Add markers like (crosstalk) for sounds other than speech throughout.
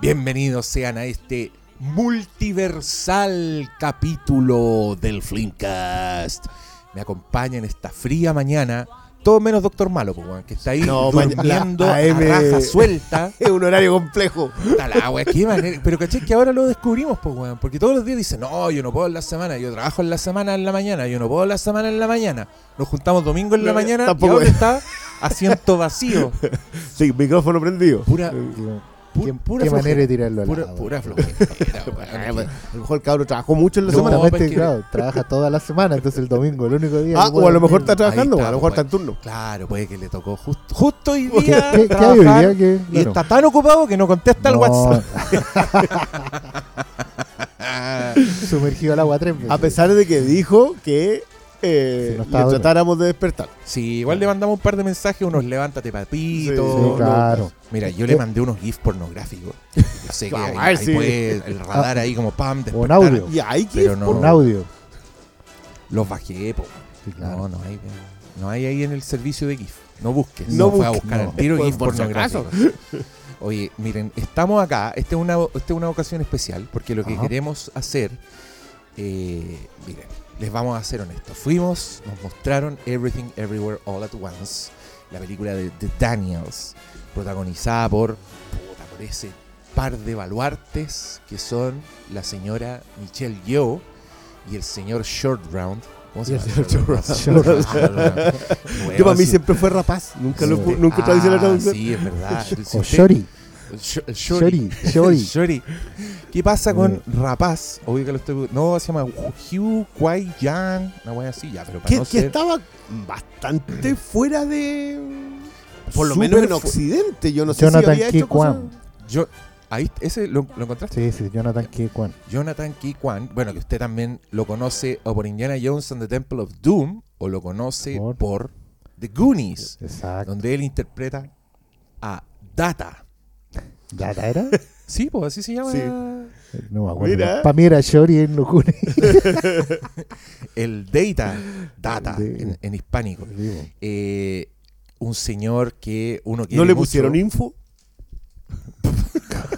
Bienvenidos sean a este multiversal capítulo del Flimcast. Me acompaña en esta fría mañana, todo menos Doctor Malo, pues, que está ahí No, durmiendo la a raja suelta. (laughs) Es un horario complejo. Puta la wea, qué manera. Pero caché que ahora lo descubrimos, pues, weón. Porque todos los días dicen, no, yo no puedo en la semana, yo trabajo en la semana en la mañana, yo no puedo en la semana en la mañana. Nos juntamos domingo en la No, mañana y ahora es. está asiento vacío. (laughs) Sí, micrófono prendido. Pura, ¿Qué, manera de tirarlo al Pura, agua. pura flojera. (laughs) A lo mejor el cabrón trabajó mucho en la No, semana. Justamente, pero es que- claro, trabaja toda la semana, entonces el domingo, el único día. Ah, o a lo mejor está dormir. trabajando, a lo mejor está pues. en turno. Claro, puede que le tocó justo, justo hoy ¿Qué, día qué- qué hay hoy trabajar día? Que, y está tan ocupado que no contesta el No, WhatsApp. (laughs) Sumergido al agua tres veces. A pesar de que dijo que eh, Sí, no le estaba tratáramos de despertar. Sí, igual le mandamos un par de mensajes, unos levántate papito. Sí, Sí, claro. Mira, yo le mandé unos GIFs pornográficos. Yo sé (laughs) que Ah, ahí, a ver ahí si- puede el radar ahí como pam, despertar. audio. Y ahí que Pero no. Un audio. Los bajé, po. Sí, claro. No, no hay, no hay ahí en el servicio de GIF. No busques. No No, fue a busques, buscar no. al tiro Por- GIF por si pornográfico. Oye, miren, estamos acá. Esta es una, esta es una ocasión especial porque lo que Ajá. queremos hacer, eh, miren, les vamos a ser honestos. Fuimos, nos mostraron Everything Everywhere All at Once, la película de The Daniels, protagonizada por, puta, por ese par de baluartes que son la señora Michelle Yeoh y el señor Short Round. ¿Cómo se llama? señor Short Round. Round. (laughs) Yo para mí siempre fue rapaz. Nunca lo nunca traducí la Ah, traducción. Sí, es verdad. (laughs) Si O usted- Shori. Shori. (laughs) Shori. ¿Qué pasa con Eh. Rapaz? Obvio que lo estoy. No, se llama Hugh Kwai Yang. Una wea así, ya, pero para Que, no que ser. estaba bastante (clears throat) fuera de. Por lo menos en Occidente. Yo no sé Jonathan si había K. hecho cosas. Yo, ahí, ese lo, lo encontraste. Sí, sí, Jonathan K. Kwan. Jonathan K. Kwan. Bueno, que usted también lo conoce o por Indiana Jones and the Temple of Doom o lo conoce Por- por, The Goonies, Exacto. donde él interpreta a Data. ¿Data era? (laughs) Sí, pues así se llama. Sí. No me acuerdo. Mira. Para mí era Shori en Goonies. (laughs) El Data. Data De- en, en hispánico. Eh, un señor que uno quiere ¿No le mucho. pusieron info? (laughs)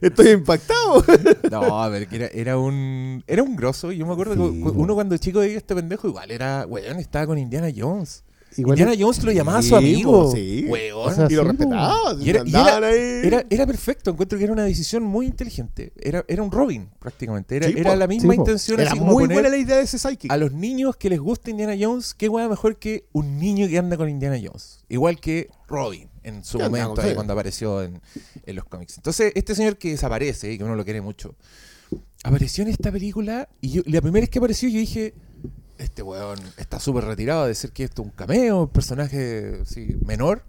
Estoy impactado. No, a ver, que era, era un era un grosso. Yo me acuerdo Sí, que uno cuando chico veía este pendejo igual era, weón, estaba con Indiana Jones. Igual Indiana Jones lo llamaba Sí, su amigo. sí. Weón. O sea, y lo sí, respetaba. Y era- y andaban ahí. Era, era perfecto, encuentro que era una decisión muy inteligente. Era, era un Robin, prácticamente. Era, Sí, era po. la misma Sí, intención Era así muy poner buena la idea de ese psychic. a los niños que les gusta Indiana Jones, qué weá mejor que un niño que anda con Indiana Jones. Igual que Robin en su momento, ahí cuando apareció en, en los cómics. Entonces, este señor que desaparece y que uno lo quiere mucho, apareció en esta película y yo, la primera vez que apareció yo dije, este weón está súper retirado de ser que esto es un cameo, un personaje así, menor.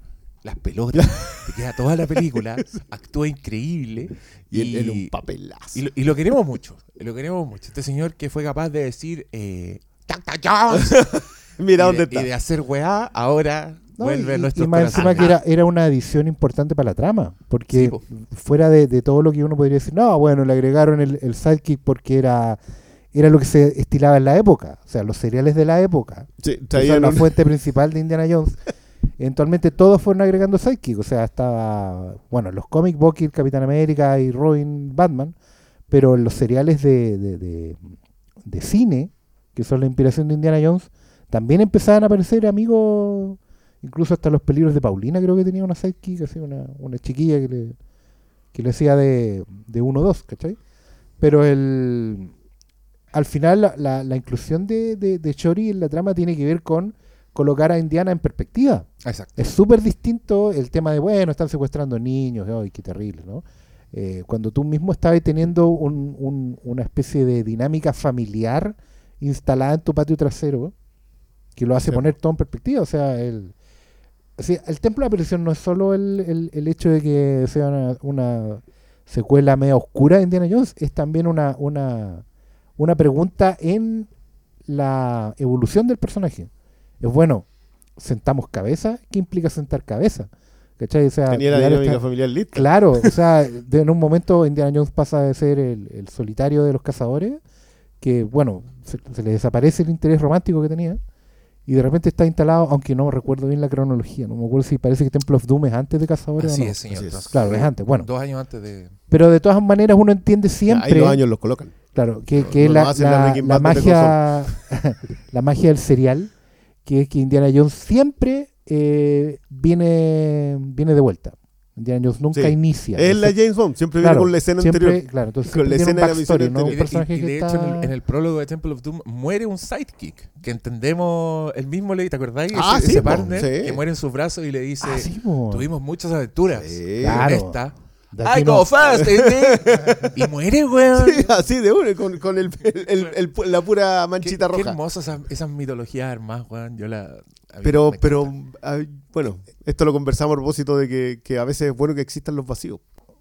Las pelotas, te queda toda la película, (laughs) actúa increíble Y él era un papelazo. y lo, y lo queremos mucho, lo queremos mucho. Este señor que fue capaz de decir eh. Jones (laughs) Mira y, dónde de, está. y de hacer weá, ahora No, vuelve a y, nuestro y más encima que era, era una adición importante para la trama. Porque Sí, po. fuera de, de todo lo que uno podría decir, no, bueno, le agregaron el, el sidekick porque era, era lo que se estilaba en la época. O sea, los seriales de la época. Sí, que son la fuente principal de Indiana Jones. (laughs) Eventualmente todos fueron agregando sidekick. O sea, estaba, bueno, los cómics, Bucky, Capitán América y Robin, Batman. Pero los seriales de, de, de- de cine, que son la inspiración de Indiana Jones, también empezaban a aparecer amigos, incluso hasta los peligros de Paulina, creo que tenía una sidekick, así, una, una chiquilla que le, que le hacía de, de 1-2, ¿cachai? Pero el, al final la, la- la inclusión de, de, de Chori en la trama tiene que ver con colocar a Indiana en perspectiva. Exacto. Es súper distinto el tema de, bueno, están secuestrando niños, ay, qué terrible, ¿no? Eh, cuando tú mismo estabas teniendo un- un- una especie de dinámica familiar instalada en tu patio trasero, que lo hace Sí. poner todo en perspectiva. O sea, el, o sea, el Templo de la Perdición no es solo el, el- el hecho de que sea una, una secuela media oscura de Indiana Jones, es también una, una, una pregunta en la evolución del personaje. Es bueno, sentamos cabeza, ¿qué implica sentar cabeza? ¿Cachai? O sea, Tenía la dinámica esta- familiar lista. Claro, o (laughs) sea, de- en un momento Indiana Jones pasa de ser el, el solitario de los cazadores, que bueno, se, se le desaparece el interés romántico que tenía, y de repente está instalado, aunque no recuerdo bien la cronología, no me acuerdo si parece que Temple of Doom es antes de Cazadores Así o no. es, señor. Así es. Claro, es antes. Bueno, Dos años antes de. pero de todas maneras uno entiende siempre, Ahí los años los colocan. claro, que, que no la, magia, (laughs) la magia del serial, que es que Indiana Jones siempre eh, viene, viene de vuelta. Indiana Jones nunca Sí. inicia. Es la James Bond, siempre claro, viene con la escena siempre, anterior. Claro, entonces con la escena de la misión ¿no? anterior. Un Y y- y de hecho, en el, está- en el prólogo de Temple of Doom muere un sidekick. Que entendemos el mismo, le ¿te acordáis? Ah, ese, sí, ese po, partner sí. que muere en sus brazos y le dice: Ah, sí. Tuvimos muchas aventuras. Sí. Claro. Esta. I no- go fast, (laughs) y muere, weón. Sí, así de uno, con, con el, el- el- el- la pura Qué, manchita qué roja. hermosas esas, esas mitologías armadas, weón. Yo la. Pero, pero ah, bueno, esto lo conversamos a propósito de que, que a veces es bueno que existan los vacíos.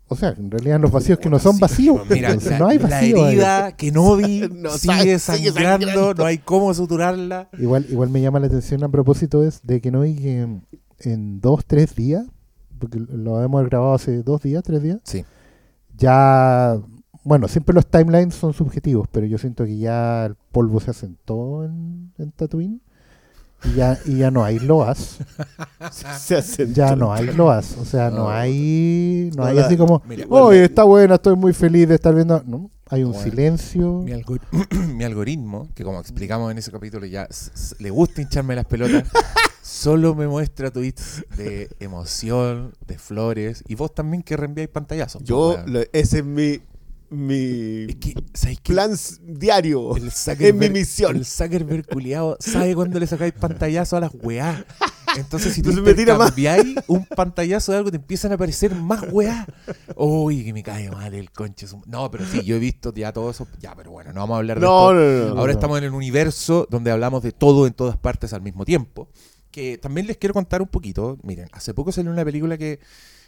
O sea, en realidad los vacíos que no son vacíos. Mira, entonces la, no hay la vacío. ahí. herida que no vi (laughs) No sigue, sabe, sigue sangrando, sangrando. no hay cómo suturarla. Igual, igual me llama la atención a propósito es de que no hay que en dos, tres días, porque lo hemos grabado hace dos días, tres días, Sí. ya, bueno, siempre los timelines son subjetivos, pero yo siento que ya el polvo se asentó en, en Tatooine y ya, y ya no hay loas, ya no hay loas, o sea, no No. hay, no. No, hay la- así como, Mira, oye, está buena, estoy muy feliz de estar viendo, no, hay un Bueno, silencio, Mi, algor- (clears throat) mi algoritmo, que como explicamos en ese capítulo ya le gusta hincharme las pelotas, (laughs) solo me muestra tweets de emoción, de flores, y vos también que reenviáis pantallazos. Yo, lo- ese es mi, mi plan diario. El Es mi misión. El Zuckerberg culiado sabe cuándo le sacáis pantallazo a las weá. Entonces, si tú intercambiáis un pantallazo de algo, te empiezan a aparecer más weá. Uy, que me cae mal el conche. No, pero sí, yo he visto ya todo eso. Ya, pero bueno, no vamos a hablar de No, esto. no, no, no. Ahora estamos en el universo donde hablamos de todo en todas partes al mismo tiempo. Que también les quiero contar un poquito. Miren, hace poco salió una película que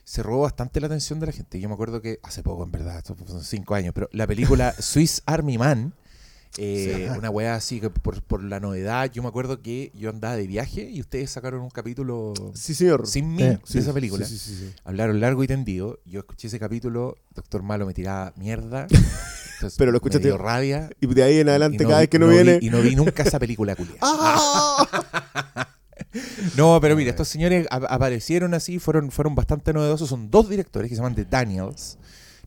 se robó bastante la atención de la gente. Yo me acuerdo que hace poco, en verdad, esto son cinco años, pero la película (laughs) Swiss Army Man, eh, una weá así que por, por la novedad, yo me acuerdo que yo andaba de viaje y ustedes sacaron un capítulo Sí, señor. sin mí Sí, de esa película. sí, sí, sí, sí. Hablaron largo y tendido. Yo escuché ese capítulo, Doctor Malo me tiraba mierda. (laughs) entonces Pero lo me escuchaste- dio rabia. Y de ahí en adelante, cada vi- vez que no, vi- viene. y no vi nunca esa película culia. (laughs) ¡Ah! No, pero mira, estos señores ap- aparecieron así, fueron, fueron bastante novedosos. Son dos directores que se llaman The Daniels.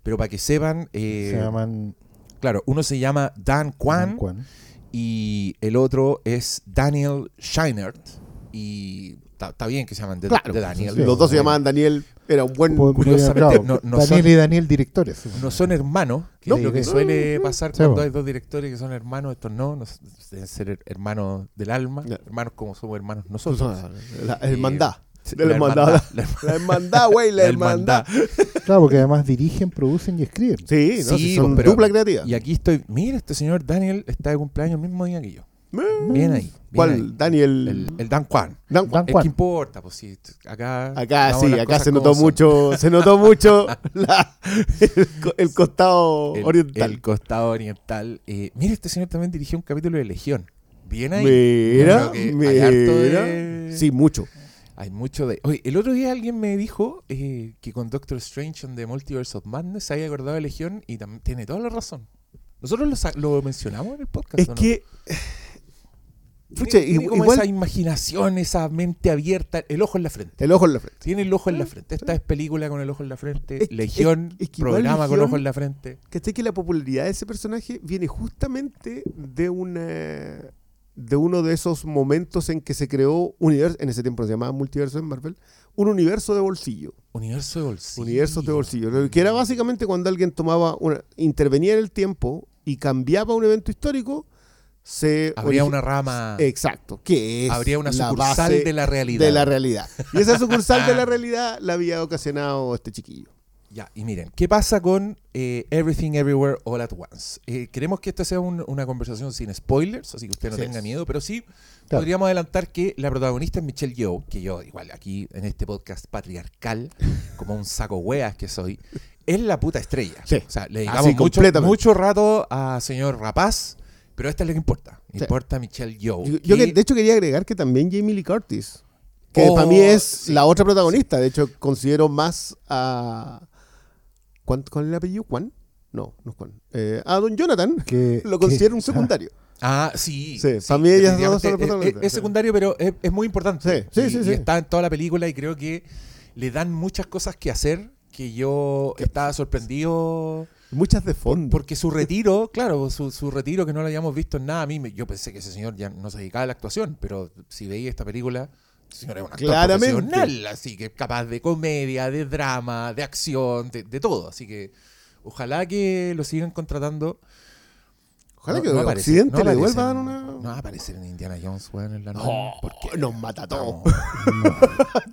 Pero para que sepan, eh, se llaman claro, uno se llama Dan Kwan Kwan. y el otro es Daniel Scheinert. Y está bien que se llaman The, Claro, Daniel. sí, Los dos se Eh, llamaban Daniel. Era un buen. Curiosamente, claro, no- no Daniel son- y Daniel directores. No son hermanos, que No, es lo que suele pasar Sí, cuando hay dos directores que son hermanos. Estos no, deben ser hermanos del alma, hermanos como somos hermanos nosotros. La hermandad. De la hermandad. la La hermandad, güey, la, (laughs) la hermandad. Claro, porque además dirigen, producen y escriben. Sí, no, Sí, sí, son pero- dupla creativa. Y aquí estoy, mira, este señor Daniel está de cumpleaños el mismo día que yo. Bien ahí. bien ¿Cuál? ahí. Daniel. El, el Dan Kwan. Dan- Kwan. que importa, pues sí. Acá, Acá sí, acá se notó son. mucho, se notó mucho (laughs) la- el, co- el costado El, oriental. el costado oriental. Eh, mira, este señor también dirigió un capítulo de Legión. Bien ahí. mira, mira. de- Sí, mucho. Hay mucho de. Oye, el otro día alguien me dijo eh, que con Doctor Strange en The Multiverse of Madness se había acordado de Legión y también tiene toda la razón. Nosotros lo, lo mencionamos en el podcast. Es ¿o no? que, Tiene- pucha, tiene como igual- esa imaginación, esa mente abierta, el ojo en la frente. el ojo en la frente. Tiene el ojo en la frente. Esta es película con el ojo en la frente. Es- Legión, es- es que programa con Legión- ojo en la frente. ¿Cachai que la popularidad de ese personaje viene justamente de una de uno de esos momentos en que se creó universo, en ese tiempo se llamaba multiverso en Marvel, un universo de bolsillo, Universo de bolsillo. universos de bolsillo, que era básicamente cuando alguien tomaba una, intervenía en el tiempo y cambiaba un evento histórico, se Habría una rama. exacto, que es habría una la sucursal base de la realidad. de la realidad. Y esa sucursal de la (laughs) realidad la había ocasionado este chiquillo. Ya, y miren, ¿qué pasa con eh, Everything Everywhere All at Once? Eh, queremos que esta sea un- una conversación sin spoilers, así que usted no Sí. tenga miedo, pero sí Claro. podríamos adelantar que la protagonista es Michelle Yeoh, que yo, igual aquí en este podcast patriarcal, (laughs) como un saco hueas que soy, es la puta estrella. Sí. O sea, le dedicamos mucho, mucho rato a señor Rapaz, pero esta es la que importa. Sí. Importa Michelle Yeoh. Yo, yo que- de hecho quería agregar que también Jamie Lee Curtis, que Oh, para mí es sí. la otra protagonista. De hecho, considero más a... ¿Cuán- ¿Cuál es el apellido? ¿Juan? No, no es Juan. Eh, a Don Jonathan (laughs) Que, (laughs) lo considero un secundario. (laughs) Ah, sí. Sí, para mí ellas dos son las. Es- es, secundario, pero es, es muy importante. Sí, sí, Y- sí, y sí. está en toda la película y creo que le dan muchas cosas que hacer que yo estaba sorprendido Muchas de fondo. porque su retiro, claro, su, su retiro que no lo habíamos visto en nada, a mí me- yo pensé que ese señor ya no se dedicaba a la actuación, pero si veía esta película, el señor es un actor Claramente. profesional, así que capaz de comedia, de drama, de acción, de, de todo, así que ojalá que lo sigan contratando. Ojalá No- que no el Occidente no le aparece vuelva a dar en- una. No va a aparecer en Indiana Jones, weón, en la No, nueva, porque nos mata todo. estamos,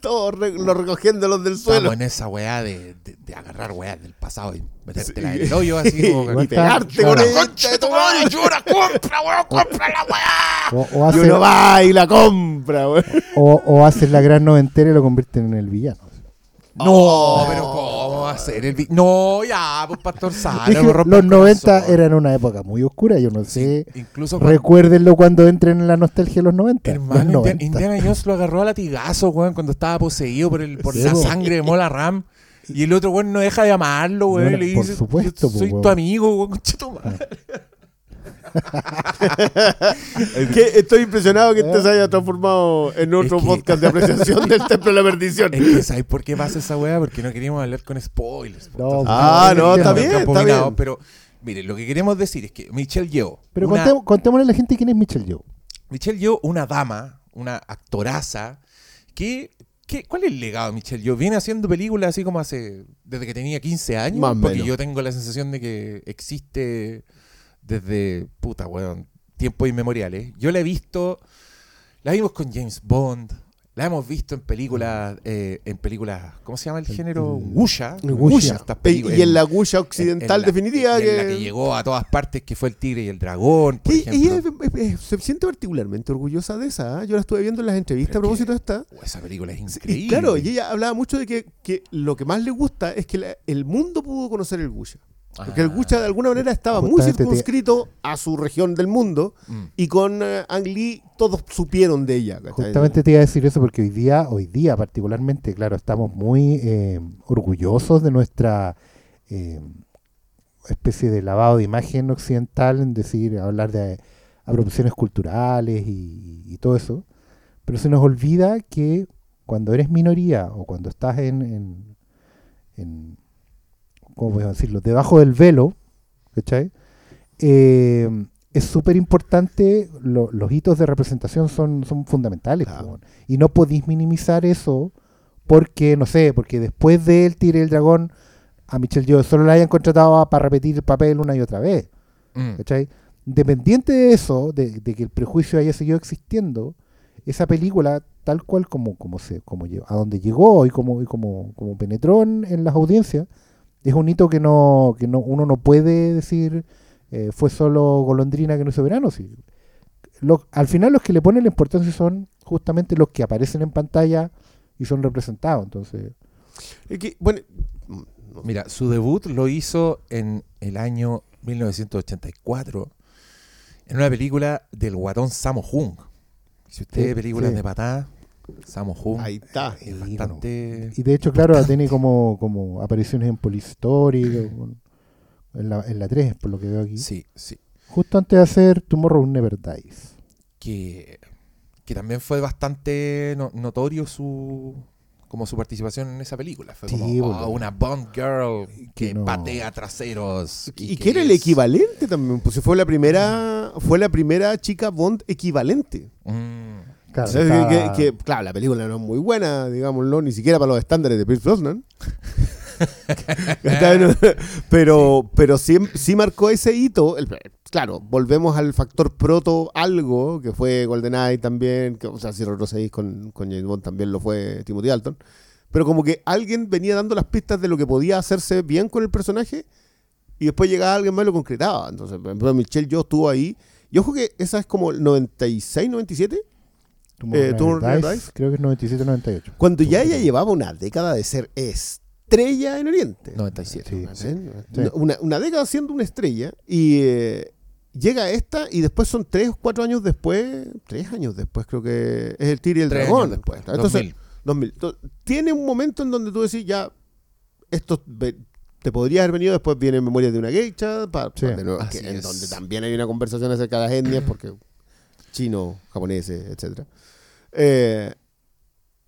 Todos (laughs) re- lo recogiendo los del suelo. estamos en esa weá de, de- de agarrar weá del pasado y metértela Sí. en el hoyo así (laughs) como y pegarte con ella. ¡Concha de tu madre! ¡Llora, compra, weón! ¡Compra la weá! O, o Y hace, uno va y la compra, güey. o, o hace la gran noventera y lo convierten en el villano. No, Oh. pero ¿cómo va a ser el No, ya, pues Pastor (laughs) Sala. Dije, los el 90 corazón. eran una época muy oscura, yo no sé. Incluso cuando, Recuérdenlo cuando entren en la nostalgia de los 90. hermano, los Indiana, 90. Indiana Jones lo agarró a latigazo, weón, cuando estaba poseído por, el, por Sí, la sangre de Mola Ram. Y el otro weón no deja de amarlo, weón. No, le por dice, supuesto, "Yo po, soy tu weón". amigo, weón, concha tu madre. (laughs) Que estoy impresionado que este se haya transformado en otro Es que- podcast de apreciación del Templo de la Perdición. Es que, ¿sabes por qué pasa esa weá? Porque no queríamos hablar con spoilers. po. No, Entonces, Ah, no, está estamos bien, está abominados, bien. Pero, mire, lo que queremos decir es que Michelle Yeoh, Pero una- contémosle a la gente quién es Michelle Yeoh. Michelle Yeoh, una dama, una actoraza, que, ¿cuál es el legado de Michelle Yeoh? Viene haciendo películas así como hace, desde que tenía 15 años, Más porque menos. yo tengo la sensación de que existe desde, puta, weón, tiempos inmemoriales. Yo la he visto, la vimos con James Bond, la hemos visto en películas, eh, en películas, ¿cómo se llama el género? Mm. Estas Y, películas. y en la Gusha occidental en definitiva. y en la que, que llegó a todas partes, que fue el tigre y el dragón, por Y- ejemplo. ella es- es- se siente particularmente orgullosa de esa. ¿ah? Yo la estuve viendo en las entrevistas a Pero es propósito de esta. Oh, esa película es increíble. Y claro, y ella hablaba mucho de que, que lo que más le gusta es que la- el mundo pudo conocer el Gusha. Porque el. Gusha de alguna manera estaba muy te- circunscrito a su región del mundo Mm. y con eh, Ang Lee todos supieron de ella. ¿cachai? Justamente te iba a decir eso porque hoy día, hoy día particularmente, claro, estamos muy eh, orgullosos de nuestra eh, especie de lavado de imagen occidental, en decir, hablar de apropiaciones culturales y, y todo eso. Pero se nos olvida que cuando eres minoría o cuando estás en, en, en ¿cómo podemos decirlo? Debajo del velo, ¿cachai? Eh, es súper importante, lo- los hitos de representación son, son fundamentales. Claro. y no podéis minimizar eso porque, no sé, porque después de El Tigre y el Dragón, a Michelle Yeoh solo la hayan contratado para repetir el papel una y otra vez. Mm. ¿cachai? Independiente de eso, de, de que el prejuicio haya seguido existiendo, esa película, tal cual como, como se, como a donde llegó y como, y como, como penetró en, en las audiencias, es un hito que no, que no, uno no puede decir eh, fue solo golondrina que no hizo verano. sí. Lo- al final los que le ponen la importancia son justamente los que aparecen en pantalla y son representados. Entonces, Es que, bueno, no- Mira, su debut lo hizo en el año 1984 en una película del guatón Sammo Hung. Si usted Sí, ve películas sí. de patá, Hung ahí está. es bastante... Y de hecho, claro, tiene como, como apariciones en Police Story, o- en la, en la 3, por lo que veo aquí. Sí, sí. Justo antes de hacer Tomorrow Never Dies. Que, que también fue bastante no- notorio su como su participación en esa película. Fue Sí, como boludo. oh, una Bond girl que Que no. patea traseros. Y, que era el equivalente también, pues fue la primera, fue la primera chica Bond equivalente. Mm. Claro, sea, estaba- que, que- claro, la película no es muy buena, digámoslo, ni siquiera para los estándares de Pierce Brosnan. (laughs) (laughs) Pero pero sí, sí marcó ese hito. El- claro, volvemos al factor proto algo, que fue GoldenEye también, que, o sea, si retrocedís con, con James Bond también lo fue Timothy Dalton. Pero como que alguien venía dando las pistas de lo que podía hacerse bien con el personaje y después llegaba alguien más y lo concretaba. Entonces, por ejemplo, Michelle yo estuvo ahí. Y ojo que esa es como el 96, 97. Tomorrow eh, Dies, Dies. Creo que es 97-98. Cuando ya ella llevaba una década de ser estrella en Oriente. 97. Sí. ¿Sí? Sí. Una, una década siendo una estrella y eh, llega esta y después son tres o cuatro años después, tres años después creo que es el Tigre y el Tres Dragón. años después. Entonces, 2000. 2000. Entonces, tiene un momento en donde tú decís ya, esto te podría haber venido, después viene Memorias de una Geisha, pa- Sí, pa- de nuevo, así que- en donde también hay una conversación acerca de las etnias, porque chino, japoneses, etc.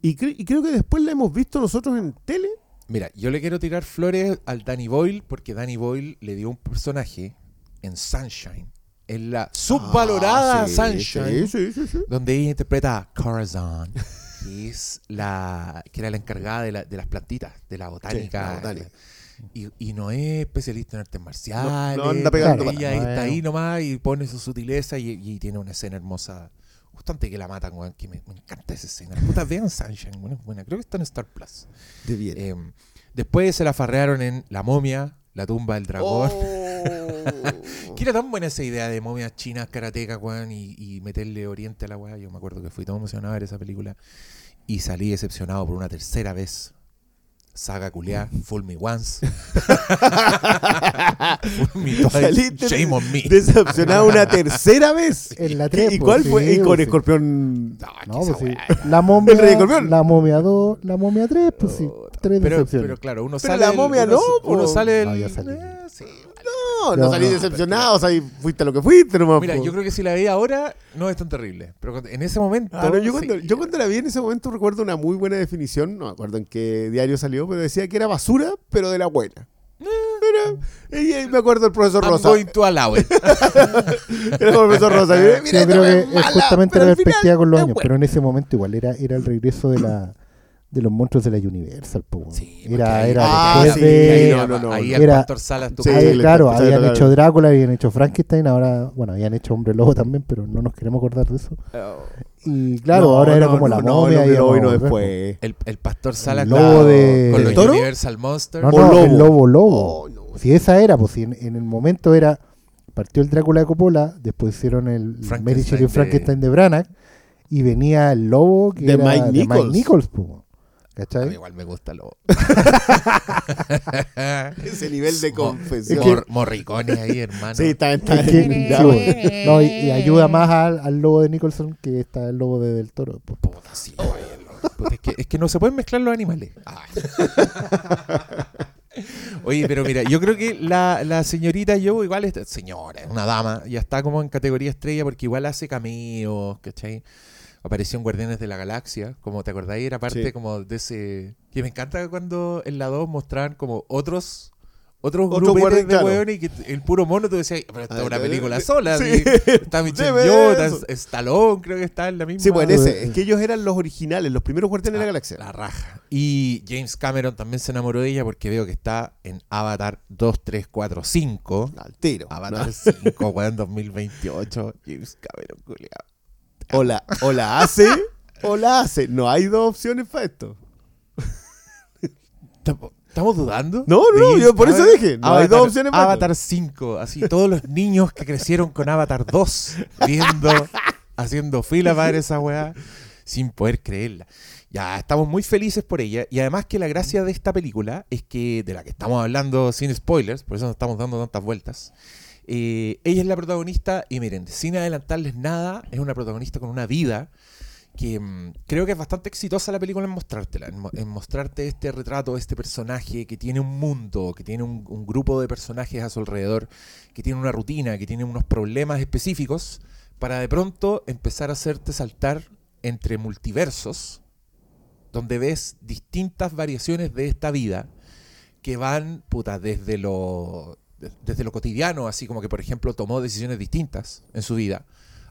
y, cre- y creo que después la hemos visto nosotros en tele. Mira, yo le quiero tirar flores al Danny Boyle porque Danny Boyle le dio un personaje en Sunshine. En la subvalorada Ah, sí, Sunshine. Sí, sí, sí, sí. donde ella interpreta a Corazon, que es la que era la encargada de, la- de las plantitas, de la botánica. la botánica. Y, y no es especialista en artes marciales. No- no anda pegando ella está ahí nomás y pone su sutileza y, y tiene una escena hermosa. Que la matan, weón, que me, me encanta esa escena. Puta, vean Sunshine, bueno, es buena. Creo que está en Star Plus. De bien. Eh, después se la farrearon en La momia, La tumba del dragón. Oh. (laughs) Que era tan buena esa idea de momias chinas, karatecas, weón, y, y meterle oriente a la weá. Yo me acuerdo que fui todo emocionado a ver esa película. Y salí decepcionado por una tercera vez. Saga culiá, Full Me Once. (laughs) full Me Twice, Shame on me. Decepcionado una tercera vez. En la ¿Qué- tres, ¿Y pues, cuál sí, fue? Y con pues, sí. Escorpión. No, No, esa pues sí. La momia, El Rey Escorpión. la momia 2, la momia 3, pues sí. Tres Pero, decepciones. pero claro, uno Pero sale. la momia uno, no, Uno po. sale. No, ya salí. eh, sí. No, no, No, salí no, decepcionado. O sea, y fuiste lo que fuiste nomás. Mira, po. yo creo que si la veía ahora, no es tan terrible. Pero cuando- en ese momento. Ah, no, yo, sí. cuando, yo cuando la vi en ese momento recuerdo una muy buena definición, no me acuerdo en qué diario salió, pero decía que era basura, pero de la buena. Era, y ahí me acuerdo del profesor I'm Rosa. going to allow it. (laughs) Era como el profesor Rosa. (laughs) Mira, Sí, yo creo que es mala, justamente la perspectiva con los años, buena. pero en ese momento igual era, era el regreso de la de los monstruos de la Universal, po. Sí, era, ahí- era Ah, después sí, de ahí, no, no, no, ahí no. el Era- pastor Salas tu Sí, Ahí, claro, habían hecho Drácula, habían hecho Frankenstein, ahora, bueno, habían hecho Hombre Lobo también, pero no nos queremos acordar de eso. Y claro, No, ahora era no, como no, la no, momia el y ver, después. El, el pastor Salas lobo con- de- con ¿El los toro? Universal Monsters. No, no, lobo. el lobo lobo. Oh, no. Si esa era, pues si en, en el momento era, partió el Drácula de Coppola, después hicieron el Frankenstein Mary Shelley de- Frankenstein de Branagh, y venía el lobo que De era Mike de Nichols. Mike Nichols, po. A mí ¿cachai? igual me gusta lo. (laughs) Ese nivel de confesión. Mor- Morricone ahí, hermano. Sí, está, está Es que- en- sí, bueno. No, y, y ayuda más al, al lobo de Nicholson que está el lobo de Del Toro. Puta, sí, es, que, es que no se pueden mezclar los animales. Ah. Oye, pero mira, yo creo que la, la señorita yo igual es señora, es una dama, ya está como en categoría estrella porque igual hace cameos, ¿cachai? Apareció en Guardianes de la Galaxia, como te acordáis, era parte Sí. como de ese... Que me encanta cuando en la 2 mostraban como otros... Otros Otro grupos de hueones y que el puro mono tú decías, pero esta es Ah, una película de- sola. sí. Está (laughs) Michelle está Stallone, creo que está en la misma... Sí, pues en Pero- ese. Es que ellos eran los originales, los primeros guardianes de la galaxia. La raja. Y James Cameron también se enamoró de ella porque veo que está en Avatar 2, 3, 4, 5. Al tiro. Avatar ¿no? 5, weón, 2028. James Cameron, culiao. O la, o la hace o la hace. No hay dos opciones para esto. (laughs) ¿Estamos- ¿Estamos dudando? No, no, yo por eso dije, no hay dos opciones para Avatar 5, así todos los niños que crecieron con Avatar 2, viendo, haciendo fila para ver esa weá, sin poder creerla. Ya, estamos muy felices por ella. Y además que la gracia de esta película es que, de la que estamos hablando sin spoilers, por eso nos estamos dando tantas vueltas, eh, ella es la protagonista y miren, sin adelantarles nada, es una protagonista con una vida que mm, creo que es bastante exitosa la película en mostrártela, en, mo- en mostrarte este retrato, este personaje que tiene un mundo, que tiene un, un grupo de personajes a su alrededor, que tiene una rutina, que tiene unos problemas específicos, para de pronto empezar a hacerte saltar entre multiversos, donde ves distintas variaciones de esta vida que van, puta, desde lo, desde lo cotidiano, así como que, por ejemplo, tomó decisiones distintas en su vida,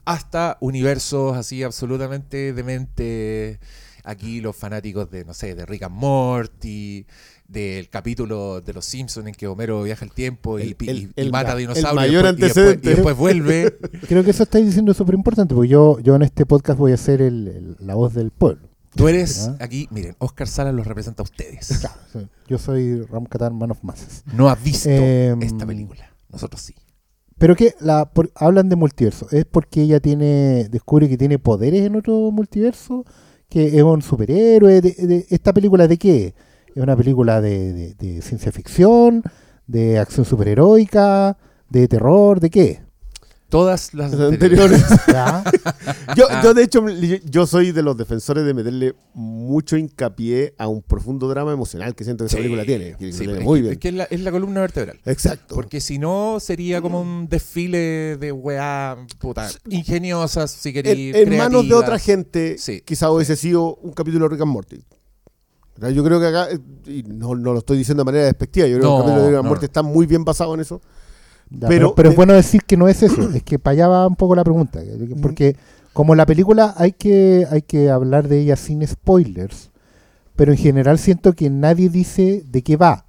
hasta universos así absolutamente demente. Aquí los fanáticos de, no sé, de Rick and Morty, del capítulo de Los Simpsons en que Homero viaja el tiempo y, El- pi- el- y- mata ma- dinosaurios. el mayor y después- y después- antecedente. y después vuelve. (laughs) Creo que eso estáis diciendo es súper importante, porque yo, yo en este podcast voy a ser el- el- la voz del pueblo. Tú eres ¿Ah? aquí, miren, Oscar Salas los representa a ustedes. Sí. Yo soy Ram Katar, Man of Masses. No has visto Em, esta película. Nosotros sí. Pero que la, por- hablan de multiverso. ¿Es porque ella tiene descubre que tiene poderes en otro multiverso? ¿Que es un superhéroe? ¿De, de- esta película de qué? ¿Es una película de, de- de ciencia ficción? ¿De acción superheroica? ¿De terror? ¿De qué? Todas las Las anteriores. anteriores. (laughs) ¿Ya? Yo, yo, de hecho, yo, yo soy de los defensores de meterle mucho hincapié a un profundo drama emocional que siento que esa Sí, película tiene. que sí, tiene es muy que- bien. Es que es la, es la columna vertebral. Exacto. Porque si no, sería como un desfile de weá puta, ingeniosas, si en, queréis. en manos de otra gente, Sí, quizá hubiese sido un capítulo de Rick and Morty. Yo creo que acá, eh, y no, no lo estoy diciendo de manera despectiva, yo creo No, que el capítulo de Rick and no, Morty está muy bien basado en eso. Ya, Pero- pero, es bueno decir que no es eso, es que para allá va un poco la pregunta. Porque como la película hay que, hay que hablar de ella sin spoilers, pero en general siento que nadie dice de qué va.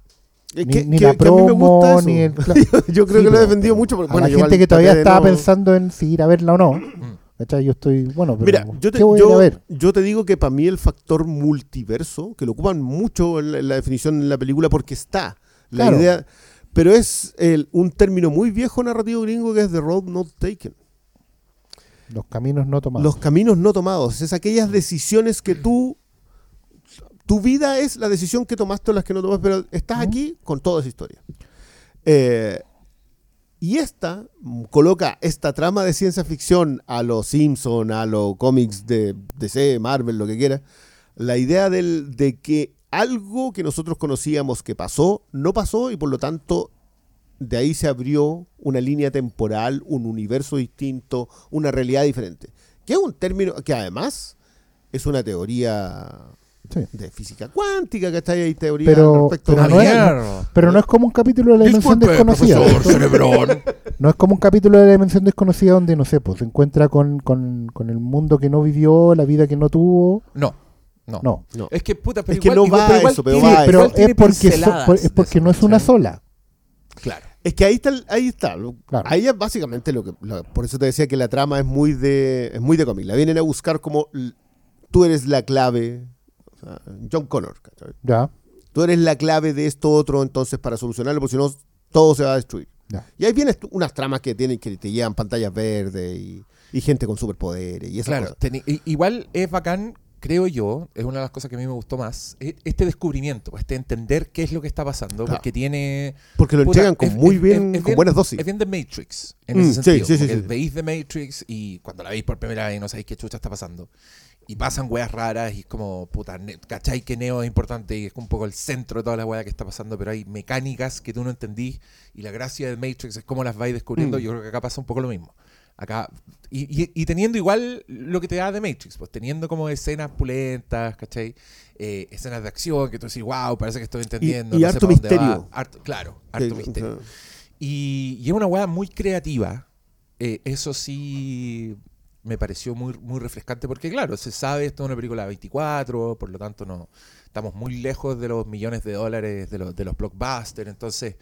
Ni, que- ni que- la promo, ni el... (laughs) Yo creo Sí, que lo he defendido mucho. Porque, a bueno, la yo gente que todavía estaba no- pensando en si ir a verla o no. Mm. ¿cachai? Yo estoy, bueno, pero Mira, yo te, ¿qué voy a yo- ver? yo te digo que para mí el factor multiverso, que lo ocupan mucho en la, en la definición en la película porque está. La Claro. idea. Pero es el- un término muy viejo narrativo gringo que es The Road Not Taken. Los caminos no tomados. Los caminos no tomados. Es aquellas decisiones que tú. Tu vida es la decisión que tomaste o las que no tomaste, pero estás aquí con toda esa historia. Eh, y esta coloca esta trama de ciencia ficción a los Simpson, a los cómics de DC, Marvel, lo que quiera. La idea del- de que algo que nosotros conocíamos que pasó, no pasó y por lo tanto de ahí se abrió una línea temporal, un universo distinto, una realidad diferente. Que es un término que además es una teoría Sí. de física cuántica, que está ahí teoría Pero- respecto pero a no es- Mierda. Pero no es como un capítulo de la dimensión desconocida. (laughs) No es como un capítulo de la dimensión desconocida donde, no sé, pues se encuentra con, con, con el mundo que no vivió, la vida que no tuvo. No, no. No. No. Es que puta, pero Es que no igual- va pero igual eso, pero tiene- va a pero igual es porque, so- pinceladas por- es porque eso, no es una sola. Claro. Es que ahí está, ahí está. Claro. Ahí es básicamente lo que. lo- por eso te decía que la trama es muy de. es muy de cómic. La vienen a buscar como tú eres la clave. o sea, John Connor. ¿cachai? Ya. Tú eres la clave de esto otro, entonces, para solucionarlo, porque si no, todo se va a destruir. Ya. Y ahí vienen unas tramas que tienen que te llevan pantallas verdes y, y gente con superpoderes y esas Claro, cosas. igual es bacán, creo yo, es una de las cosas que a mí me gustó más, e- este descubrimiento, este entender qué es lo que está pasando, Claro. porque tiene... Porque lo entregan con es- muy es- bien, es con buenas dosis. Es bien The Matrix, en Mm, ese sentido. sí, sí, sí. Veis The Matrix y cuando la veis por primera vez no sabéis qué chucha está pasando. Y pasan weas raras y es como, puta, ¿cachai que Neo es importante y es un poco el centro de toda la wea que está pasando? Pero hay mecánicas que tú no entendís y la gracia de Matrix es cómo las vais descubriendo. Mm. Yo creo que acá pasa un poco lo mismo. Acá, y, y- y teniendo igual lo que te da de Matrix, pues teniendo como escenas pulentas, ¿cachai? Eh, escenas de acción que tú decís, wow, parece que estoy entendiendo. y no sé harto pa' dónde va". misterio. Harto- claro, harto Sí, misterio. o sea, Y, y es una weá muy creativa. Eh, eso sí me pareció muy, muy refrescante porque, claro, se sabe, esto es una película de 24, por lo tanto no estamos muy lejos de los millones de dólares de los, de los blockbusters. Entonces,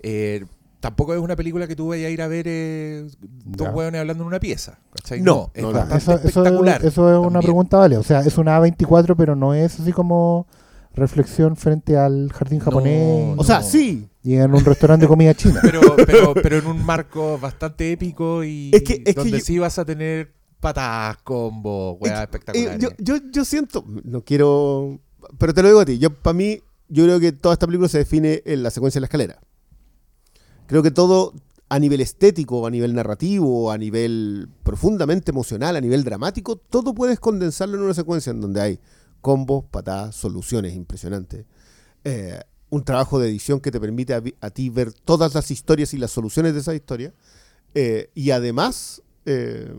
eh, tampoco es una película que tú vayas a ir a ver eh, dos hueones hablando en una pieza. ¿cachai? No, es no, bastante Eso, eso- espectacular. eso es una pregunta, vale. O sea, es una A24, pero no es así como reflexión frente al jardín No, japonés O sea, sí. y en un restaurante de comida china. Pero, pero, pero en un marco bastante épico y Es que- es que donde yo- sí vas a tener patadas, combos, weas Eh, espectaculares. yo, yo, yo siento, no quiero, pero te lo digo a ti, yo para mí, yo creo que toda esta película se define en la secuencia de la escalera. Creo que todo a nivel estético, a nivel narrativo, a nivel profundamente emocional, a nivel dramático, todo puedes condensarlo en una secuencia en donde hay combos, patadas, soluciones impresionantes. Eh, un trabajo de edición que te permite a, ti ver todas las historias y las soluciones de esa historia. Eh, y además, eh,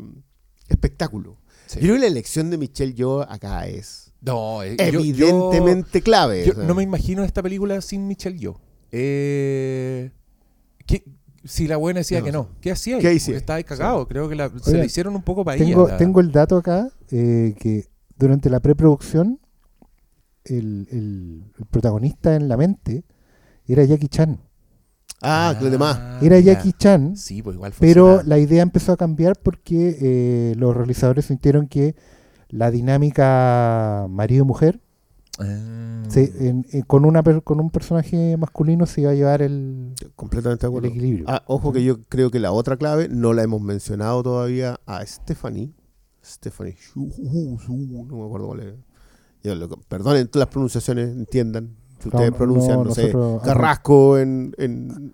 espectáculo. Sí. Yo creo que la elección de Michelle Yeoh acá es No, eh, yo- evidentemente clave. Yo, no me imagino esta película sin Michelle Yeoh. Eh, ¿qué- si la buena decía No que no, ¿qué hacía? ¿Qué hacía? Estaba ahí cagado. Creo que la- se la hicieron un poco para tengo, ella. la- tengo el dato acá eh, que durante la preproducción el, el- el protagonista en la mente era Jackie Chan. Ah, que lo demás. Era. Jackie Chan, Sí, pues igual pero la idea empezó a cambiar porque eh, los realizadores sintieron que la dinámica marido-mujer Ah. en- en- con, una, per- con un personaje masculino se iba a llevar el, Completamente de el equilibrio. Ah, ojo que yo creo que la otra clave no la hemos mencionado todavía a Stephanie. Stephanie no me acuerdo cuál es. Yo lo- perdonen todas las pronunciaciones, entiendan. Si ustedes No, pronuncian, no, no, sé, nosotros- Carrasco en, en,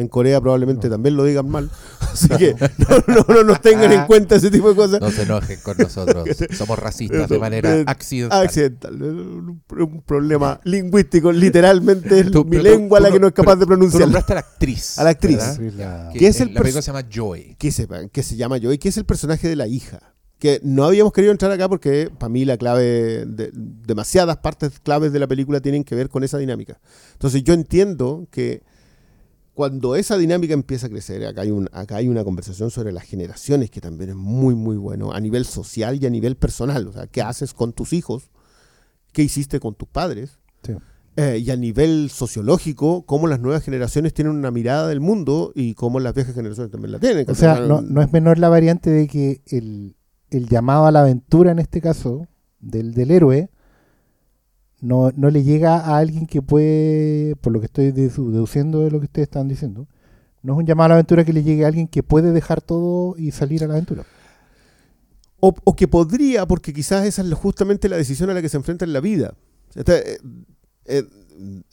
En Corea probablemente también lo digan mal. (laughs) Así que no, no, no nos tengan en cuenta ese tipo de cosas. No se enojen con nosotros. (laughs) Somos racistas de manera Eh, accidental. Accidental. Un, problema lingüístico. Literalmente es (laughs) Tú- mi tú- lengua tú la que no es capaz de Tú pronunciar. nombraste a la actriz. A la actriz. ¿verdad? Sí, la- Que ¿Qué es el la película se llama Joy. que sepan, que se llama Joy, que es el personaje de la hija. Que no habíamos querido entrar acá porque para mí la clave, de- demasiadas partes claves de la película tienen que ver con esa dinámica. Entonces yo entiendo que cuando esa dinámica empieza a crecer, acá hay, un, acá hay una conversación sobre las generaciones que también es muy, muy bueno a nivel social y a nivel personal. O sea, ¿qué haces con tus hijos? ¿Qué hiciste con tus padres? Sí. Eh, y a nivel sociológico, cómo las nuevas generaciones tienen una mirada del mundo y cómo las viejas generaciones también la tienen. O sea, no, no es menor la variante de que el, el llamado a la aventura, en este caso, del, del héroe, no, no le llega a alguien que puede, por lo que estoy dedu- deduciendo de lo que ustedes están diciendo, no es un llamado a la aventura que le llegue a alguien que puede dejar todo y salir a la aventura. O, o que podría, porque quizás esa es justamente la decisión a la que se enfrenta en la vida. Este, eh, eh,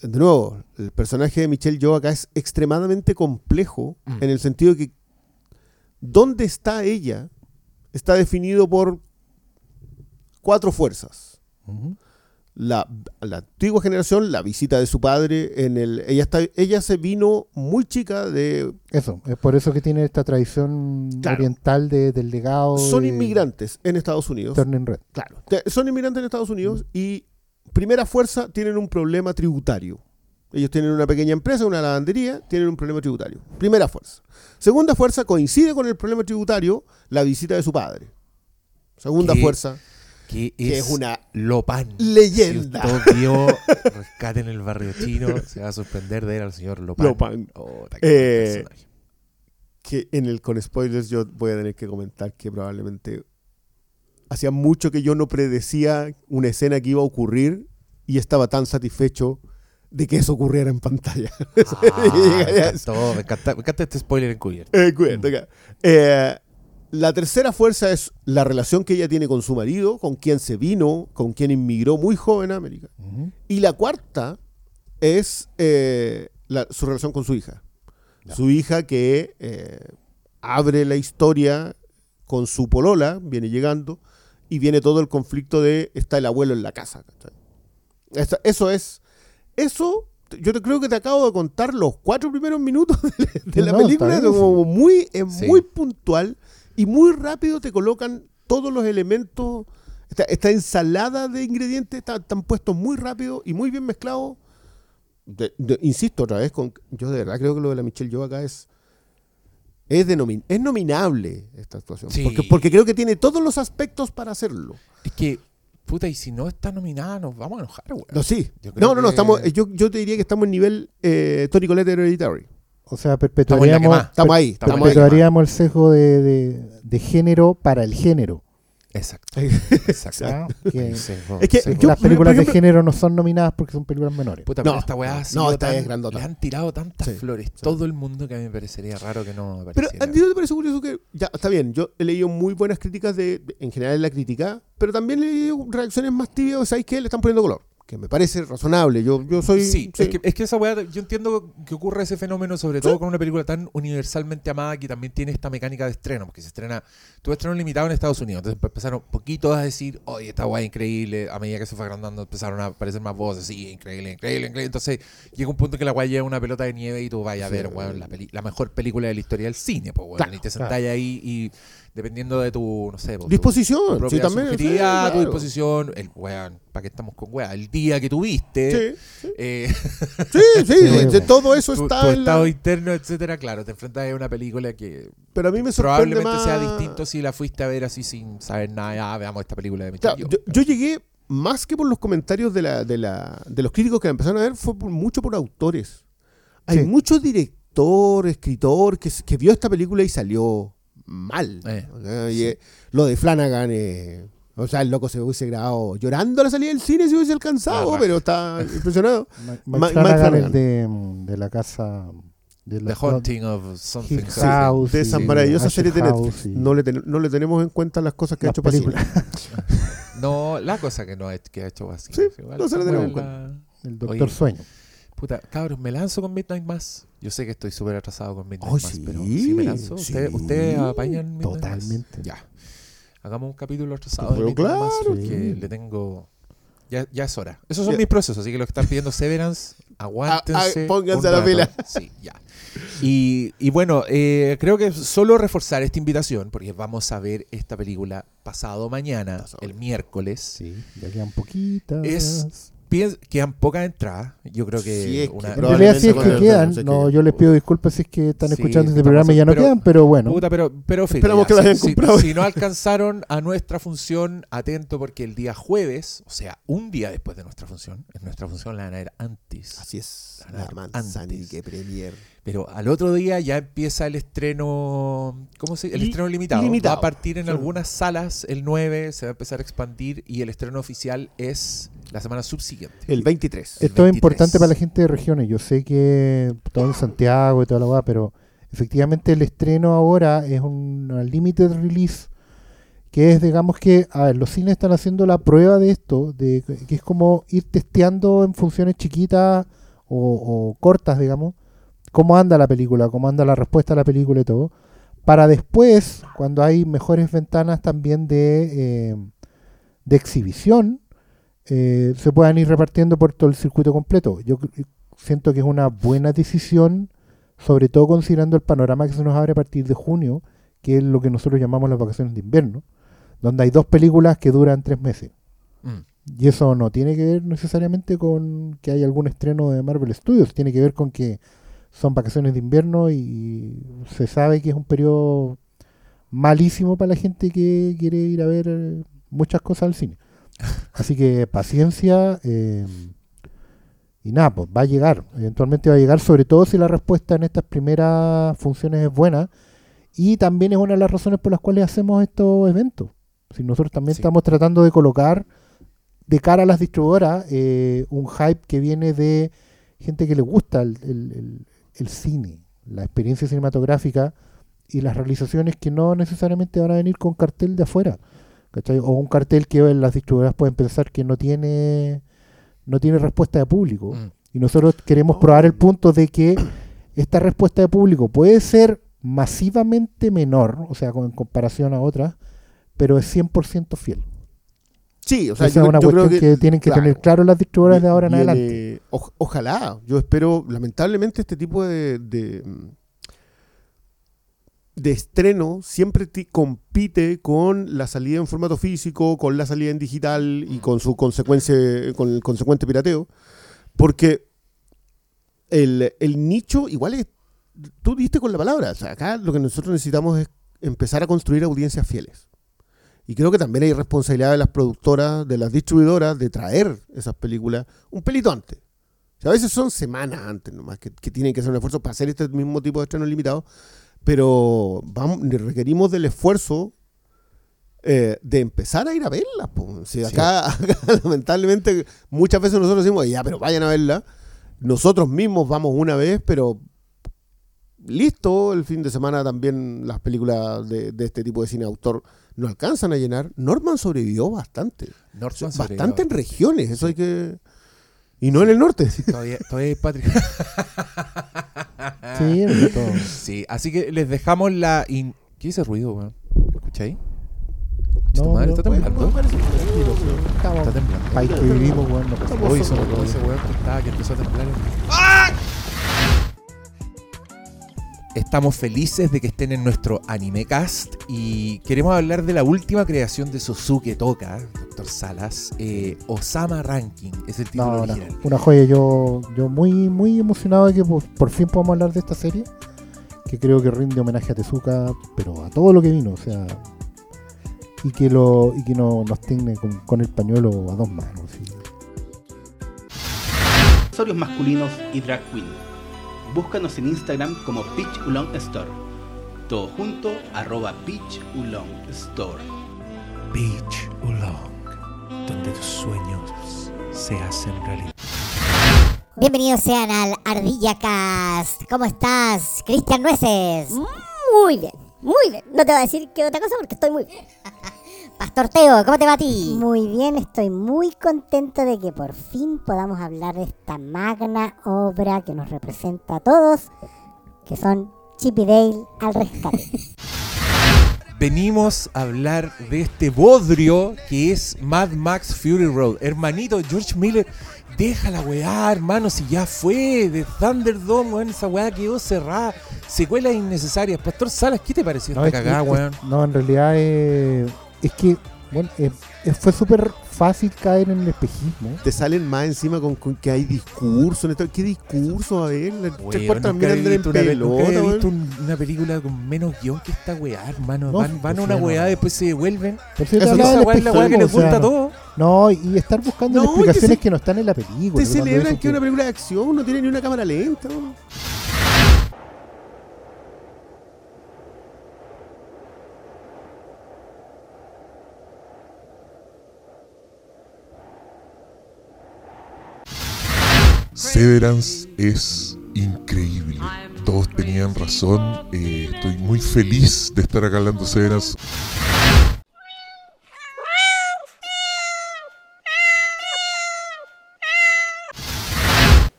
de nuevo, el personaje de Michelle Yeoh acá es extremadamente complejo Mm. en el sentido de que dónde está ella está definido por cuatro fuerzas. La, la antigua generación, la visita de su padre en el ella está ella se vino muy chica de Eso, es por eso que tiene esta tradición Claro. oriental de- del legado. son de inmigrantes en Estados Unidos. Turning Red. Claro. Son inmigrantes en Estados Unidos y primera fuerza tienen un problema tributario. Ellos tienen una pequeña empresa, una lavandería, tienen un problema tributario. Primera fuerza. Segunda fuerza coincide con el problema tributario la visita de su padre. Segunda ¿Qué? fuerza. Que Que es, es una Lopan. leyenda. Si usted vio (laughs) Rescate en el Barrio Chino, se va a sorprender de ver al señor Lopan. Lopan. Oh, Eh, que en el con spoilers yo voy a tener que comentar que probablemente hacía mucho que yo no predecía una escena que iba a ocurrir y estaba tan satisfecho de que eso ocurriera en pantalla. (laughs) Ah, me (laughs) encantó, me encanta, me encanta este spoiler encubierto. Eh, cuídate acá. Eh, la tercera fuerza es la relación que ella tiene con su marido, con quien se vino, con quien inmigró muy joven a América. Y la cuarta es eh, la- su relación con su hija. Su hija que eh, abre la historia con su polola, viene llegando, y viene todo el conflicto de está el abuelo en la casa. eso es. Eso, yo te creo que te acabo de contar los cuatro primeros minutos de, (laughs) de la película. como muy, es Sí. muy puntual y muy rápido te colocan todos los elementos. Esta, esta ensalada de ingredientes está- están puestos muy rápido y muy bien mezclados. De- de- insisto otra vez, con, yo de verdad creo que lo de la Michelle Yeoh acá es es, denomin- es nominable esta actuación. Sí. Porque, porque creo que tiene todos los aspectos para hacerlo. Es que, puta, y si no está nominada, nos vamos a enojar, weón. No, sí. Yo No, no, no. que- Estamos, yo, yo te diría que estamos en nivel eh, Tony Colette Hereditary. O sea, que perpetuaríamos, más. Estamos ahí. Estamos perpetuaríamos el sesgo de, de- de género para el género. Exacto. (laughs) Exacto. ¿ah? Que- Sí, Es que sí, yo- las películas ejemplo- de género no son nominadas porque son películas menores. Puta, No, pero esta weá no, esta tan- es grandota. Le han tirado tantas Sí, flores, todo el mundo que a mí me parecería raro que no Pero apareciera. ¿a ti no te parece curioso que, ya, está bien, yo he leído muy buenas críticas de, en general en la crítica, pero también he leído reacciones más tibias, ¿sabéis qué? Le están poniendo color, que me parece razonable. Yo, yo soy... Sí. Es, que, es que esa weá, yo entiendo que ocurre ese fenómeno, sobre todo con una película tan universalmente amada que también tiene esta mecánica de estreno, porque se estrena, tuvo estreno limitado en Estados Unidos, entonces empezaron poquitos a decir, oye, esta weá es increíble, a medida que se fue agrandando empezaron a aparecer más voces, sí, increíble, increíble, increíble, entonces llega un punto que la weá lleva una pelota de nieve y tú vayas a ver, weón, la, la mejor película de la historia del cine, pues, weón, Claro, y te sentáis ahí y dependiendo de tu, no sé, pues, Disposición, tu sí, también. tu claro. disposición, el weón, para que estamos con weá, el día que tuviste, Sí, eh, (laughs) sí, sí, (laughs) Sí, de todo eso tu, está tu en la- estado interno, etcétera, claro, te enfrentas a una película que Pero a mí me sorprende probablemente más... sea distinto si la fuiste a ver así sin saber nada, ya veamos esta película de Claro, Michelle yo, llegué, más que por los comentarios de, la, de, la, de los críticos que la empezaron a ver, fue por, mucho por autores. Hay Sí. mucho director, escritor que, que vio esta película y salió mal. Eh, y, eh, lo de Flanagan, eh, o sea, el loco se hubiese grabado llorando a la salida del cine si hubiese alcanzado, Ah, pero está (laughs) impresionado. Mike, Flanagan, Flanagan. de, de la casa de The Haunting of Something. House de y esa maravillosa Asher serie de Netflix. y No le, ten- no le tenemos en cuenta las cosas que ha hecho películas. (laughs) No, la cosa que no ha, que ha hecho así. Sí, igual no se la esa tenemos en la- El Doctor Oye. Sueño. Puta, cabros, me lanzo con Midnight Mass. Yo sé que estoy súper atrasado con Midnight Oh, Mass, sí, pero sí me lanzo. sí. ¿Ustedes, ustedes apañan Midnight Mass? Totalmente. Ya. Hagamos un capítulo atrasado de Pero Midnight Mass claro, porque sí. le tengo... Ya, ya es hora. Esos son Ya. mis procesos, así que los que están pidiendo Severance, aguántense. Ah, ah, pónganse un a la pila. Sí, ya. Y, y bueno, eh, creo que solo reforzar esta invitación, porque vamos a ver esta película pasado mañana, Pasado el miércoles. Sí, ya quedan poquitas. Es- Quedan pocas entradas. Yo creo que Sí, es que una, En realidad, si es que quedan, no, sé que- yo les pido disculpas si es que están Sí, escuchando este programa y ya no pero- quedan, pero bueno. Puta, pero, pero Esperamos ya, que si- hayan si, comprado. si no alcanzaron a nuestra función, atento porque el día jueves, o sea, un día después de nuestra función, en nuestra función la van a ver antes. Así es. La La manzanique antes. premier. Pero al otro día ya empieza el estreno, ¿cómo se El Li- estreno limitado. limitado. Va a partir en Sí. algunas salas el 9, se va a empezar a expandir y el estreno oficial es la semana subsiguiente. El 23. El Esto es 23. importante para la gente de regiones. Yo sé que todo en Santiago y toda la weá, pero efectivamente el estreno ahora es un limited release. Que es, digamos que, a ver, los cines están haciendo la prueba de esto, de que es como ir testeando en funciones chiquitas o, o cortas, digamos, cómo anda la película, cómo anda la respuesta a la película y todo, para después, cuando hay mejores ventanas también de, eh, de exhibición, eh, se puedan ir repartiendo por todo el circuito completo. Yo siento que es una buena decisión, sobre todo considerando el panorama que se nos abre a partir de junio, que es lo que nosotros llamamos las vacaciones de invierno, donde hay dos películas que duran tres meses. Mm. Y eso no tiene que ver necesariamente con que hay algún estreno de Marvel Studios, tiene que ver con que son vacaciones de invierno y se sabe que es un periodo malísimo para la gente que quiere ir a ver eh, muchas cosas al cine. Así que paciencia eh, y nada, pues va a llegar, eventualmente va a llegar, sobre todo si la respuesta en estas primeras funciones es buena y también es una de las razones por las cuales hacemos estos eventos. Si nosotros también Sí. estamos tratando de colocar de cara a las distribuidoras eh, un hype que viene de gente que le gusta el, el- el- el cine, la experiencia cinematográfica y las realizaciones que no necesariamente van a venir con cartel de afuera. ¿Cachai? O un cartel que las distribuidoras pueden pensar que no tiene, no tiene respuesta de público. Mm. Y nosotros queremos Oh. probar el punto de que esta respuesta de público puede ser masivamente menor, o sea, con- en comparación a otras, pero es 100% fiel. Sí, o sea, Esa yo, es una yo creo cuestión que, tienen que claro, tener claro las distribuidoras de ahora en adelante. oj- ojalá. Yo espero, lamentablemente, este tipo de, de, de estreno siempre compite con la salida en formato físico, con la salida en digital y Mm. con su consecuencia, con el consecuente pirateo. Porque el, el nicho, igual es, tú diste con la palabra. O sea, acá lo que nosotros necesitamos es empezar a construir audiencias fieles. Y creo que también hay responsabilidad de las productoras, de las distribuidoras, de traer esas películas un pelito antes. O sea, a veces son semanas antes nomás que, que tienen que hacer un esfuerzo para hacer este mismo tipo de estrenos limitados, pero vamos, requerimos del esfuerzo eh, de empezar a ir a verlas. po. Si acá, (laughs) acá, lamentablemente, muchas veces nosotros decimos, ya, pero vayan a verla. Nosotros mismos vamos una vez, pero listo, el fin de semana también las películas de, de este tipo de cine autor no alcanzan a llenar. Norman sobrevivió bastante. Bastante en regiones, eso hay que... Y no en el norte. Todavía, todavía hay patria. Sí, de todo. Sí, así que les dejamos la. in- ¿Qué es ese ruido, weón? ¿Escucháis? No, tu madre no, está temblando. Está temblando. país que vivimos, bueno, no pasa nada. Todo ese weón que estaba que empezó a temblar. Estamos felices de que estén en nuestro Animecast y queremos hablar de la última creación de Suzuki Toka, Doctor Salas, eh, Osama Ranking, es el título No, no, original. una joya. Yo, yo muy, muy emocionado de que por, por fin podamos hablar de esta serie, que creo que rinde homenaje a Tezuka, pero a todo lo que vino, o sea, y que lo, y que no nos tiene con, con el pañuelo a dos manos. sí. masculinos y drag queen. Búscanos en Instagram como Peach Ulong Store. Todo junto, arroba Peach Ulong Store. Beach Oolong, donde tus sueños se hacen realidad. Bienvenidos sean al Ardilla Cast. ¿Cómo estás, Cristian Nueces? Muy bien, muy bien. No te voy a decir qué otra cosa porque estoy muy bien. (laughs) Pastor Teo, ¿cómo te va a ti? Muy bien, estoy muy contento de que por fin podamos hablar de esta magna obra que nos representa a todos, que son Chip y Dale al rescate. (laughs) Venimos a hablar de este bodrio que es Mad Max Fury Road. Hermanito, George Miller, deja la weá, hermano, si ya fue de Thunderdome, weón, esa weá quedó cerrada. Secuelas innecesarias. Pastor Salas, ¿qué te pareció No, esta es- cagada, weón? no, en realidad eh, es que bueno, eh, eh, fue súper fácil caer en el espejismo. Te salen más encima con, con que hay discurso. en esto. ¿Qué discurso? A ver, cuartas nunca en visto una, nunca pelota, había weón. visto un- una película con menos guion que esta weá, hermano. No, van van a pues, una weá, no. después se devuelven. Te Esa del weá es la weá que espejismo, nos o sea, gusta a no- todos. No, y estar buscando No, y que explicaciones se- que no están en la película. Te celebran que es una película de acción, no tiene ni una cámara lenta. Severance es increíble. Todos tenían razón. eh, estoy muy feliz de estar acá hablando Severance.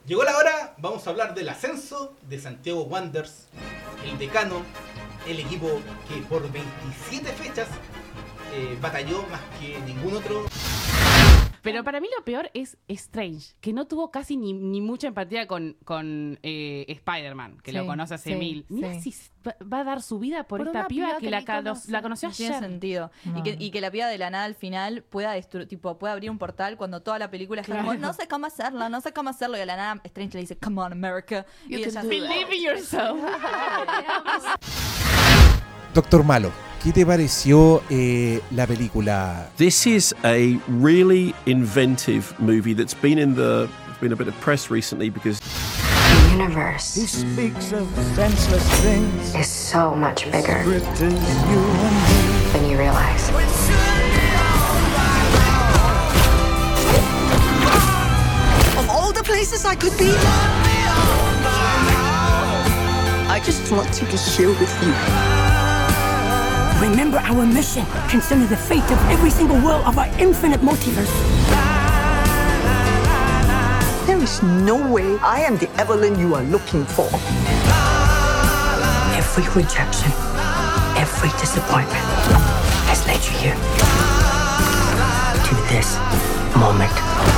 Llegó la hora, vamos a hablar del ascenso de Santiago Wanderers, el decano, el equipo que por 27 fechas eh, batalló más que ningún otro. Pero para mí lo peor es Strange, que no tuvo casi ni, ni mucha empatía con, con eh, Spider-Man, que lo Sí, conoce hace sí, mil. Mira sí. si va, a dar su vida por, Por esta piba piba que, que la, conoce. la conoció No tiene ayer. sentido. Y, que, y que la piba de la nada al final pueda tipo pueda abrir un portal cuando toda la película está como, Claro. no sé cómo hacerlo, no sé cómo hacerlo. Y de la nada Strange le dice, come on America. y ella Believe in yourself. (laughs) Doctor Malo, ¿qué te pareció eh, la película? This is a really inventive movie that's been in the been a bit of press recently because The universe He speaks of senseless things. is so much bigger you and me. than you realize. Of all the places I could be, I just want to be here with you. Remember our mission concerning the fate of every single world of our infinite multiverse. There is no way I am the Evelyn you are looking for. Every rejection, every disappointment has led you here to this moment.